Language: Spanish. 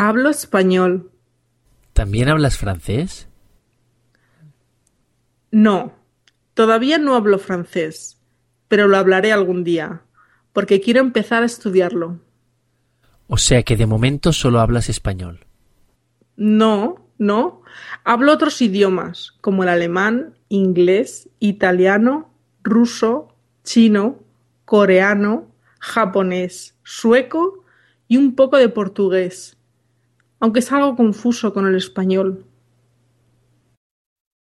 Hablo español. ¿También hablas francés? No, todavía no hablo francés, pero lo hablaré algún día, porque quiero empezar a estudiarlo. O sea que de momento solo hablas español. No, no. Hablo otros idiomas, como el alemán, inglés, italiano, ruso, chino, coreano, japonés, sueco y un poco de portugués, aunque es algo confuso con el español.